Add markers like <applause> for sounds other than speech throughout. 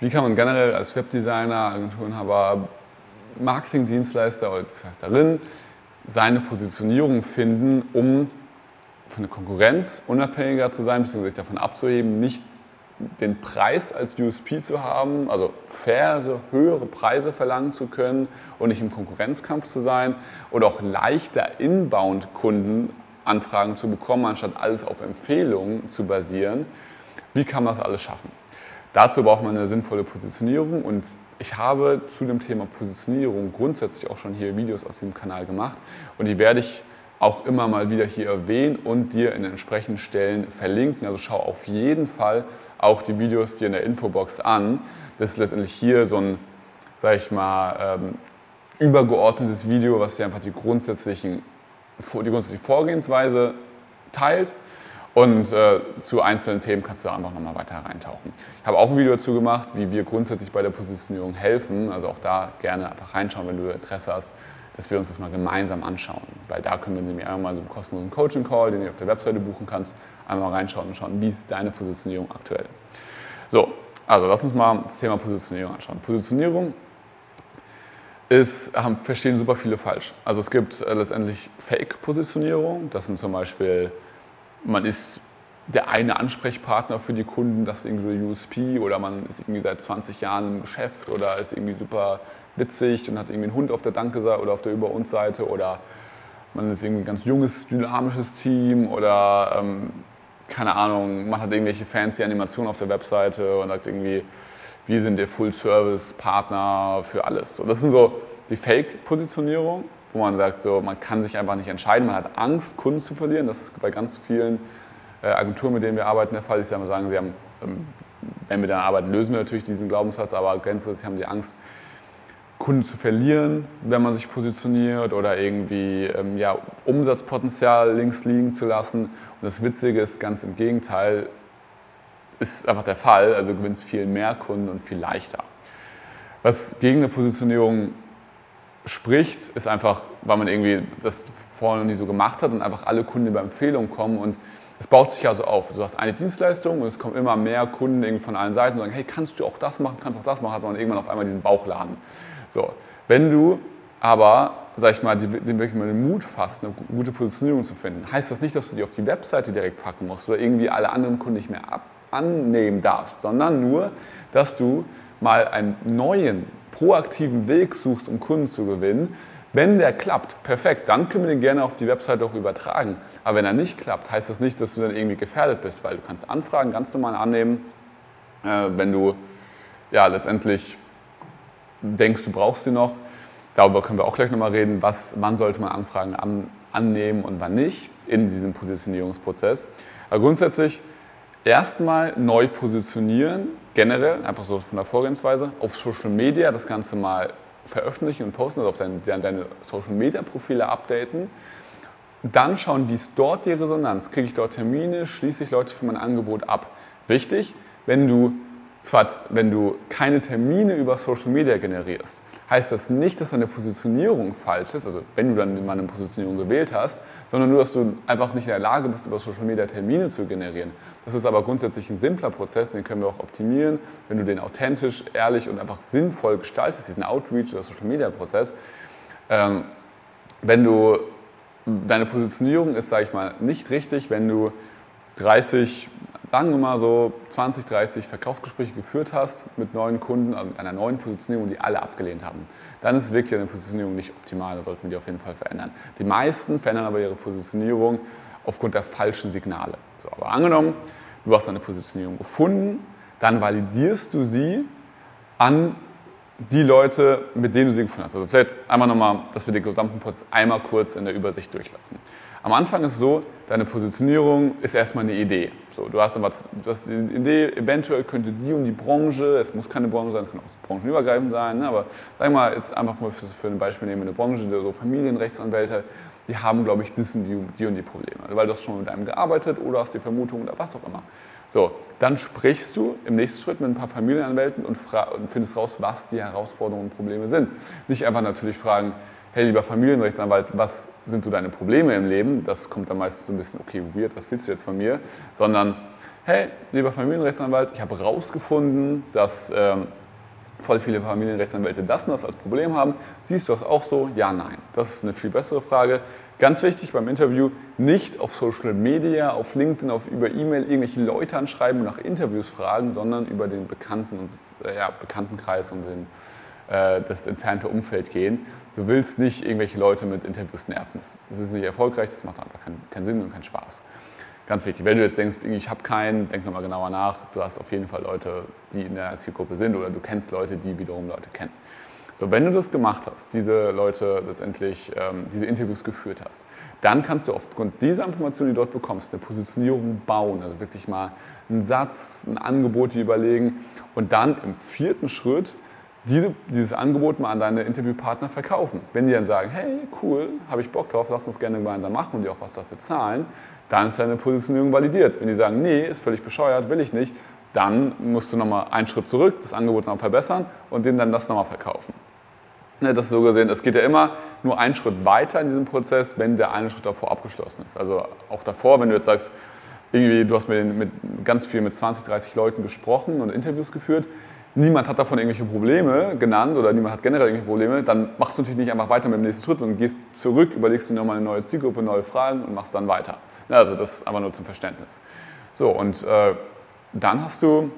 wie kann man generell als Webdesigner, Agenturenhaber, Marketingdienstleister oder Dienstleisterin seine Positionierung finden, um von der Konkurrenz unabhängiger zu sein, beziehungsweise sich davon abzuheben, nicht den Preis als USP zu haben, also faire, höhere Preise verlangen zu können und nicht im Konkurrenzkampf zu sein oder auch leichter Inbound-Kundenanfragen zu bekommen, anstatt alles auf Empfehlungen zu basieren. Wie kann man das alles schaffen? Dazu braucht man eine sinnvolle Positionierung und ich habe zu dem Thema Positionierung grundsätzlich auch schon hier Videos auf diesem Kanal gemacht und die werde ich auch immer mal wieder hier erwähnen und dir in entsprechenden Stellen verlinken. Also schau auf jeden Fall auch die Videos dir in der Infobox an. Das ist letztendlich hier so ein, sag ich mal, ähm, übergeordnetes Video, was dir einfach die, grundsätzlichen, die grundsätzliche Vorgehensweise teilt. Und äh, zu einzelnen Themen kannst du einfach nochmal weiter reintauchen. Ich habe auch ein Video dazu gemacht, wie wir grundsätzlich bei der Positionierung helfen. Also auch da gerne einfach reinschauen, wenn du Interesse hast, dass wir uns das mal gemeinsam anschauen. Weil da können wir nämlich einmal so einen kostenlosen Coaching-Call, den du auf der Webseite buchen kannst, einmal reinschauen und schauen, wie ist deine Positionierung aktuell. So, also lass uns mal das Thema Positionierung anschauen. Positionierung ist, haben, verstehen super viele falsch. Also es gibt äh, letztendlich Fake-Positionierung. Das sind zum Beispiel, man ist der eine Ansprechpartner für die Kunden, das ist irgendwie USP oder man ist irgendwie seit 20 Jahren im Geschäft oder ist irgendwie super witzig und hat irgendwie einen Hund auf der Danke-Seite oder auf der Über uns Seite oder man ist irgendwie ein ganz junges, dynamisches Team oder ähm, keine Ahnung, man hat irgendwelche fancy Animationen auf der Webseite und sagt irgendwie, wir sind der Full-Service-Partner für alles. So, das sind so die Fake-Positionierungen, wo man sagt, so, man kann sich einfach nicht entscheiden, man hat Angst, Kunden zu verlieren. Das ist bei ganz vielen äh, Agenturen, mit denen wir arbeiten, der Fall. Die sagen, sie haben, ähm, wenn wir dann arbeiten, lösen wir natürlich diesen Glaubenssatz, aber grundsätzlich haben die Angst, Kunden zu verlieren, wenn man sich positioniert oder irgendwie ähm, ja, Umsatzpotenzial links liegen zu lassen. Und das Witzige ist ganz im Gegenteil, ist einfach der Fall, also gewinnst viel mehr Kunden und viel leichter. Was gegen eine Positionierung spricht, ist einfach, weil man irgendwie das vorher noch nie so gemacht hat und einfach alle Kunden über Empfehlungen kommen und es baut sich also auf. Du hast eine Dienstleistung und es kommen immer mehr Kunden von allen Seiten und sagen, hey, kannst du auch das machen, kannst du auch das machen, hat man irgendwann auf einmal diesen Bauchladen. So, wenn du aber, sag ich mal, den wirklich mal den Mut fasst, eine gute Positionierung zu finden, heißt das nicht, dass du die auf die Webseite direkt packen musst oder irgendwie alle anderen Kunden nicht mehr ab annehmen darfst, sondern nur, dass du mal einen neuen, proaktiven Weg suchst, um Kunden zu gewinnen. Wenn der klappt, perfekt, dann können wir den gerne auf die Webseite auch übertragen. Aber wenn er nicht klappt, heißt das nicht, dass du dann irgendwie gefährdet bist, weil du kannst Anfragen ganz normal annehmen, äh, wenn du ja letztendlich denkst, du brauchst sie noch. Darüber können wir auch gleich nochmal reden, was, wann sollte man Anfragen an, annehmen und wann nicht in diesem Positionierungsprozess. Aber grundsätzlich erstmal neu positionieren, generell, einfach so von der Vorgehensweise, auf Social Media das Ganze mal veröffentlichen und posten, also auf dein, deine Social Media Profile updaten. Dann schauen, wie ist dort die Resonanz. Kriege ich dort Termine, schließe ich Leute für mein Angebot ab. Wichtig, wenn du zwar, wenn du keine Termine über Social Media generierst, heißt das nicht, dass deine Positionierung falsch ist, also wenn du dann mal eine Positionierung gewählt hast, sondern nur, dass du einfach nicht in der Lage bist, über Social Media Termine zu generieren. Das ist aber grundsätzlich ein simpler Prozess, den können wir auch optimieren, wenn du den authentisch, ehrlich und einfach sinnvoll gestaltest, diesen Outreach oder Social Media Prozess. Ähm, wenn du, deine Positionierung ist, sage ich mal, nicht richtig, wenn du 30, sagen wir mal so 20, 30 Verkaufsgespräche geführt hast mit neuen Kunden, also mit einer neuen Positionierung, die alle abgelehnt haben, dann ist wirklich eine Positionierung nicht optimal, da sollten wir die auf jeden Fall verändern. Die meisten verändern aber ihre Positionierung aufgrund der falschen Signale. So, aber angenommen, du hast eine Positionierung gefunden, dann validierst du sie an die Leute, mit denen du sie gefunden hast. Also vielleicht einmal nochmal, dass wir den gesamten Prozess einmal kurz in der Übersicht durchlaufen. Am Anfang ist es so, deine Positionierung ist erstmal eine Idee. So, du, hast aber, du hast die Idee, eventuell könnte die und die Branche, es muss keine Branche sein, es kann auch branchenübergreifend sein, ne, aber sag mal, ist einfach mal für, für ein Beispiel nehmen, eine Branche, so Familienrechtsanwälte, die haben, glaube ich, die, die und die Probleme. Weil du hast schon mit einem gearbeitet oder hast die Vermutung oder was auch immer. So, dann sprichst du im nächsten Schritt mit ein paar Familienanwälten und, und findest raus, was die Herausforderungen und Probleme sind. Nicht einfach natürlich fragen, hey lieber Familienrechtsanwalt, was sind so deine Probleme im Leben? Das kommt dann meistens so ein bisschen, okay, weird, was willst du jetzt von mir? Sondern, hey, lieber Familienrechtsanwalt, ich habe herausgefunden, dass ähm, voll viele Familienrechtsanwälte das und das als Problem haben. Siehst du das auch so? Ja, nein. Das ist eine viel bessere Frage. Ganz wichtig beim Interview, nicht auf Social Media, auf LinkedIn, auf über E-Mail irgendwelche Leute anschreiben und nach Interviews fragen, sondern über den Bekannten und, äh, ja, Bekanntenkreis und den, das entfernte Umfeld gehen. Du willst nicht irgendwelche Leute mit Interviews nerven. Das, das ist nicht erfolgreich, das macht einfach keinen, keinen Sinn und keinen Spaß. Ganz wichtig, wenn du jetzt denkst, ich habe keinen, denk nochmal genauer nach. Du hast auf jeden Fall Leute, die in der Zielgruppe sind oder du kennst Leute, die wiederum Leute kennen. So, wenn du das gemacht hast, diese Leute letztendlich, ähm, diese Interviews geführt hast, dann kannst du aufgrund dieser Informationen, die du dort bekommst, eine Positionierung bauen, also wirklich mal einen Satz, ein Angebot überlegen und dann im vierten Schritt diese, dieses Angebot mal an deine Interviewpartner verkaufen. Wenn die dann sagen, hey, cool, habe ich Bock drauf, lass uns gerne gemeinsam machen und die auch was dafür zahlen, dann ist deine Positionierung validiert. Wenn die sagen, nee, ist völlig bescheuert, will ich nicht, dann musst du nochmal einen Schritt zurück, das Angebot nochmal verbessern und denen dann das nochmal verkaufen. Ne, das ist so gesehen, es geht ja immer nur einen Schritt weiter in diesem Prozess, wenn der eine Schritt davor abgeschlossen ist. Also auch davor, wenn du jetzt sagst, irgendwie, du hast mit, mit ganz viel mit 20, 30 Leuten gesprochen und Interviews geführt, niemand hat davon irgendwelche Probleme genannt oder niemand hat generell irgendwelche Probleme, dann machst du natürlich nicht einfach weiter mit dem nächsten Schritt, sondern gehst zurück, überlegst dir nochmal eine neue Zielgruppe, neue Fragen und machst dann weiter. Also das ist einfach nur zum Verständnis. So, und äh, dann hast du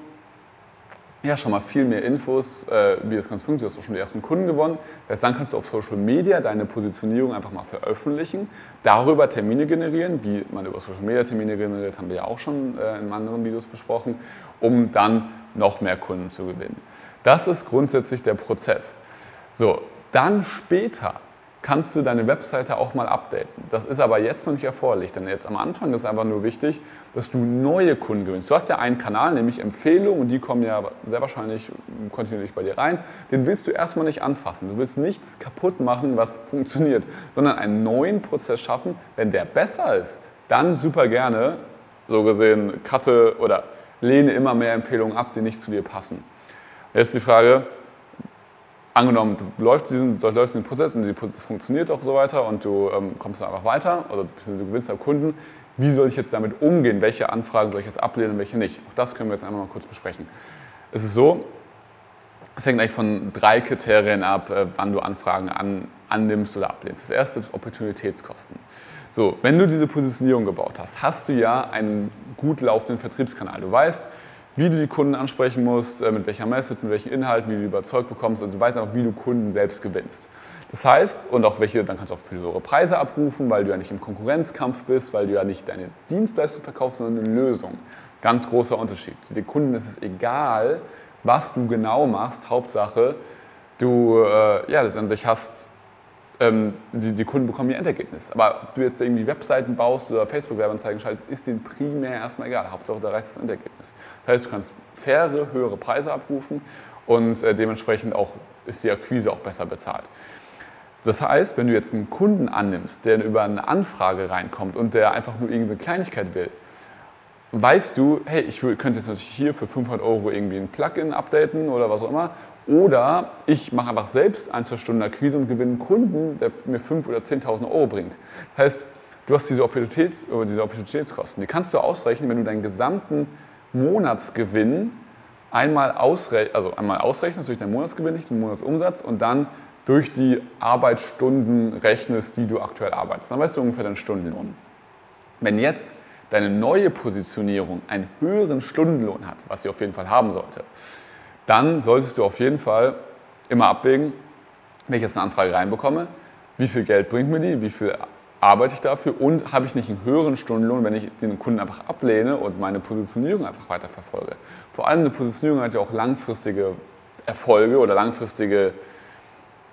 ja, schon mal viel mehr Infos, äh, wie das Ganze funktioniert. Du hast auch schon die ersten Kunden gewonnen. Heißt, dann kannst du auf Social Media deine Positionierung einfach mal veröffentlichen, darüber Termine generieren, wie man über Social Media Termine generiert, haben wir ja auch schon äh, in anderen Videos besprochen, um dann noch mehr Kunden zu gewinnen. Das ist grundsätzlich der Prozess. So, dann später kannst du deine Webseite auch mal updaten. Das ist aber jetzt noch nicht erforderlich, denn jetzt am Anfang ist einfach nur wichtig, dass du neue Kunden gewinnst. Du hast ja einen Kanal, nämlich Empfehlungen, und die kommen ja sehr wahrscheinlich kontinuierlich bei dir rein. Den willst du erstmal nicht anfassen. Du willst nichts kaputt machen, was <laughs> funktioniert, sondern einen neuen Prozess schaffen. Wenn der besser ist, dann super gerne, so gesehen, cutte oder lehne immer mehr Empfehlungen ab, die nicht zu dir passen. Jetzt die Frage, angenommen, du läufst diesen, läufst diesen Prozess und das funktioniert auch so weiter und du ähm, kommst dann einfach weiter oder du gewinnst da Kunden, wie soll ich jetzt damit umgehen? Welche Anfragen soll ich jetzt ablehnen und welche nicht? Auch das können wir jetzt einmal mal kurz besprechen. Es ist so, es hängt eigentlich von drei Kriterien ab, äh, wann du Anfragen an, annimmst oder ablehnst. Das erste ist Opportunitätskosten. So, wenn du diese Positionierung gebaut hast, hast du ja einen gut laufenden Vertriebskanal. Du weißt, wie du die Kunden ansprechen musst, äh, mit welcher Message, mit welchen Inhalten, wie du überzeugt bekommst. Also du weißt einfach, wie du Kunden selbst gewinnst. Das heißt, und auch welche, dann kannst du auch für höhere Preise abrufen, weil du ja nicht im Konkurrenzkampf bist, weil du ja nicht deine Dienstleistung verkaufst, sondern eine Lösung. Ganz großer Unterschied. Den Kunden ist es egal, was du genau machst. Hauptsache, du äh, ja, letztendlich hast ähm, die, die, Kunden bekommen ihr Endergebnis. Aber ob du jetzt irgendwie Webseiten baust oder Facebook-Werbeanzeigen schaltest, ist denen primär erstmal egal. Hauptsache, da reicht das Endergebnis. Das heißt, du kannst faire, höhere Preise abrufen und äh, dementsprechend auch ist die Akquise auch besser bezahlt. Das heißt, wenn du jetzt einen Kunden annimmst, der über eine Anfrage reinkommt und der einfach nur irgendeine Kleinigkeit will, weißt du, hey, ich könnte jetzt natürlich hier für 500 Euro irgendwie ein Plugin updaten oder was auch immer oder ich mache einfach selbst ein, zwei Stunden Akquise und gewinne einen Kunden, der mir 5.000 oder 10.000 Euro bringt. Das heißt, du hast diese, Opportunitäts, diese Opportunitätskosten. Die kannst du ausrechnen, wenn du deinen gesamten Monatsgewinn einmal, ausrech also einmal ausrechnest durch deinen Monatsgewinn, nicht den Monatsumsatz und dann durch die Arbeitsstunden rechnest, die du aktuell arbeitest. Dann weißt du ungefähr deinen Stundenlohn. Wenn jetzt deine neue Positionierung einen höheren Stundenlohn hat, was sie auf jeden Fall haben sollte, dann solltest du auf jeden Fall immer abwägen, wenn ich jetzt eine Anfrage reinbekomme, wie viel Geld bringt mir die, wie viel arbeite ich dafür und habe ich nicht einen höheren Stundenlohn, wenn ich den Kunden einfach ablehne und meine Positionierung einfach weiter verfolge. Vor allem eine Positionierung hat ja auch langfristige Erfolge oder langfristige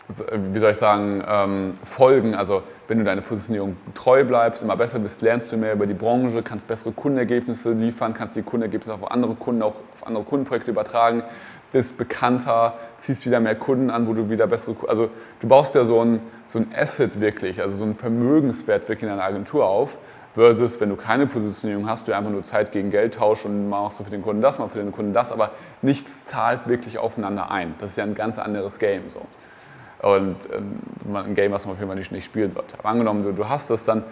wie soll ich sagen, ähm, Folgen. Also wenn du deine Positionierung treu bleibst, immer besser bist, lernst du mehr über die Branche, kannst bessere Kundenergebnisse liefern, kannst die Kundenergebnisse auf andere Kunden, auch auf andere Kundenprojekte übertragen, bist bekannter, ziehst wieder mehr Kunden an, wo du wieder bessere, also du baust ja so ein, so ein Asset wirklich, also so ein Vermögenswert wirklich in deiner Agentur auf, versus wenn du keine Positionierung hast, du einfach nur Zeit gegen Geld tauschst und machst du für den Kunden das, mal für den Kunden das, aber nichts zahlt wirklich aufeinander ein. Das ist ja ein ganz anderes Game so und ähm, ein Game, was man auf jeden Fall nicht, nicht spielen sollte. Aber angenommen, du, du hast das, dann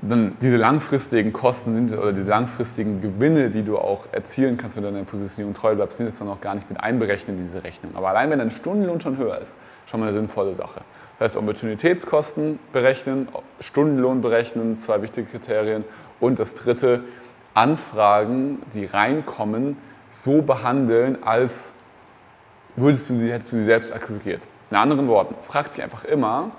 dann diese langfristigen Kosten sind oder die langfristigen Gewinne, die du auch erzielen kannst, wenn du deiner Positionierung treu bleibst, sind jetzt dann noch gar nicht mit einberechnet in diese Rechnung. Aber allein wenn dein Stundenlohn schon höher ist, schon mal eine sinnvolle Sache. Das heißt, Opportunitätskosten berechnen, Stundenlohn berechnen, zwei wichtige Kriterien. Und das dritte, Anfragen, die reinkommen, so behandeln, als würdest du sie, hättest du sie selbst akquiriert. In anderen Worten, frag dich einfach immer,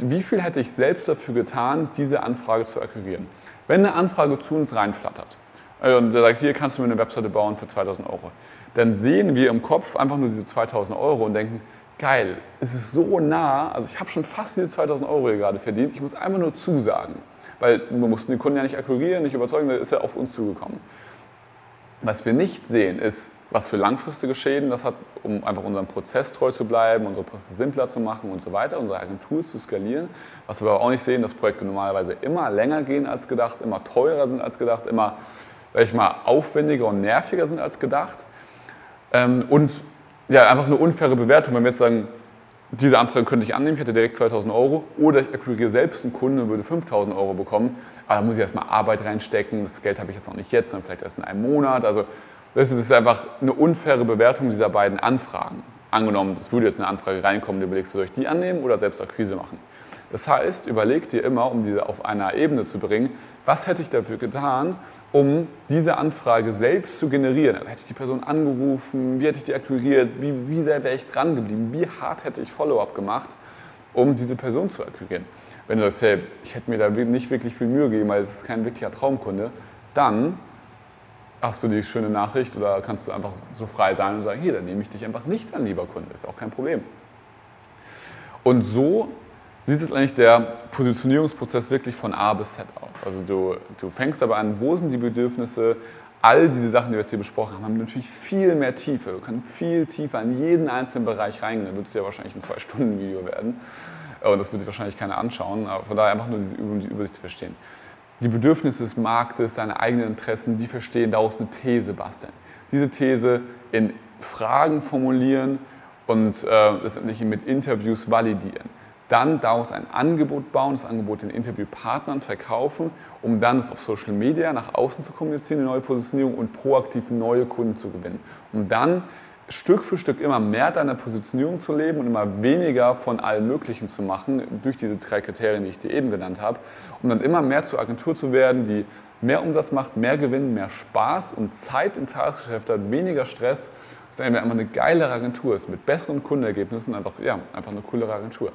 wie viel hätte ich selbst dafür getan, diese Anfrage zu akquirieren? Wenn eine Anfrage zu uns reinflattert äh, und der sagt, hier kannst du mir eine Webseite bauen für 2000 Euro, dann sehen wir im Kopf einfach nur diese 2000 Euro und denken, geil, es ist so nah, also ich habe schon fast diese 2000 Euro hier gerade verdient, ich muss einfach nur zusagen. Weil wir mussten den Kunden ja nicht akquirieren, nicht überzeugen, der ist ja auf uns zugekommen. Was wir nicht sehen, ist, was für langfristige Schäden das hat, um einfach unserem Prozess treu zu bleiben, unsere Prozesse simpler zu machen und so weiter, unsere Agentur zu skalieren. Was wir aber auch nicht sehen, dass Projekte normalerweise immer länger gehen als gedacht, immer teurer sind als gedacht, immer, sag ich mal, aufwendiger und nerviger sind als gedacht. Ähm, und ja, einfach eine unfaire Bewertung, wenn wir jetzt sagen, diese Anfrage könnte ich annehmen, ich hätte direkt 2000 Euro oder ich akquiriere selbst einen Kunden und würde 5000 Euro bekommen, aber da muss ich erstmal Arbeit reinstecken, das Geld habe ich jetzt noch nicht jetzt, sondern vielleicht erst in einem Monat. Also das ist einfach eine unfaire Bewertung dieser beiden Anfragen. Angenommen, es würde jetzt eine Anfrage reinkommen, du überlegst, soll ich die annehmen oder selbst Akquise machen. Das heißt, überleg dir immer, um diese auf einer Ebene zu bringen, was hätte ich dafür getan, um diese Anfrage selbst zu generieren. Also hätte ich die Person angerufen, wie hätte ich die akquiriert, wie, wie sehr wäre ich dran geblieben, wie hart hätte ich Follow-up gemacht, um diese Person zu akquirieren. Wenn du sagst, hey, ich hätte mir da nicht wirklich viel Mühe gegeben, weil es ist kein wirklicher Traumkunde, dann hast du die schöne Nachricht oder kannst du einfach so frei sein und sagen, hier, dann nehme ich dich einfach nicht an, lieber Kunde, ist auch kein Problem. Und so sieht es eigentlich der Positionierungsprozess wirklich von A bis Z aus. Also du, du fängst aber an, wo sind die Bedürfnisse, all diese Sachen, die wir jetzt hier besprochen haben, haben natürlich viel mehr Tiefe. Du kannst viel tiefer in jeden einzelnen Bereich reingehen. Dann wird es ja wahrscheinlich ein Zwei-Stunden-Video werden. Und das wird sich wahrscheinlich keiner anschauen. Aber von daher einfach nur diese Übung, die Übersicht zu verstehen die Bedürfnisse des Marktes, deine eigenen Interessen, die verstehen, daraus eine These basteln. Diese These in Fragen formulieren und äh, letztendlich mit Interviews validieren. Dann daraus ein Angebot bauen, das Angebot den Interviewpartnern verkaufen, um dann es auf Social Media nach außen zu kommunizieren, eine neue Positionierung und proaktiv neue Kunden zu gewinnen. Um dann Stück für Stück immer mehr deiner Positionierung zu leben und immer weniger von allem Möglichen zu machen, durch diese drei Kriterien, die ich dir eben genannt habe, um dann immer mehr zur Agentur zu werden, die mehr Umsatz macht, mehr Gewinn, mehr Spaß und Zeit im Tagesgeschäft hat, weniger Stress, dass dann einfach eine geilere Agentur ist, mit besseren Kundenergebnissen, einfach, ja, einfach eine coolere Agentur.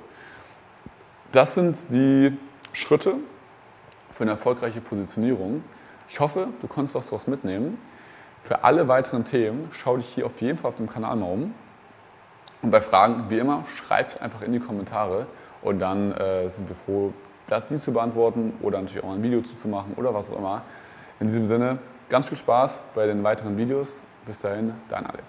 Das sind die Schritte für eine erfolgreiche Positionierung. Ich hoffe, du konntest was daraus mitnehmen. Für alle weiteren Themen schau dich hier auf jeden Fall auf dem Kanal mal um. Und bei Fragen, wie immer, schreib es einfach in die Kommentare und dann äh, sind wir froh, das, die zu beantworten oder natürlich auch mal ein Video zu machen oder was auch immer. In diesem Sinne, ganz viel Spaß bei den weiteren Videos. Bis dahin, dein Alex.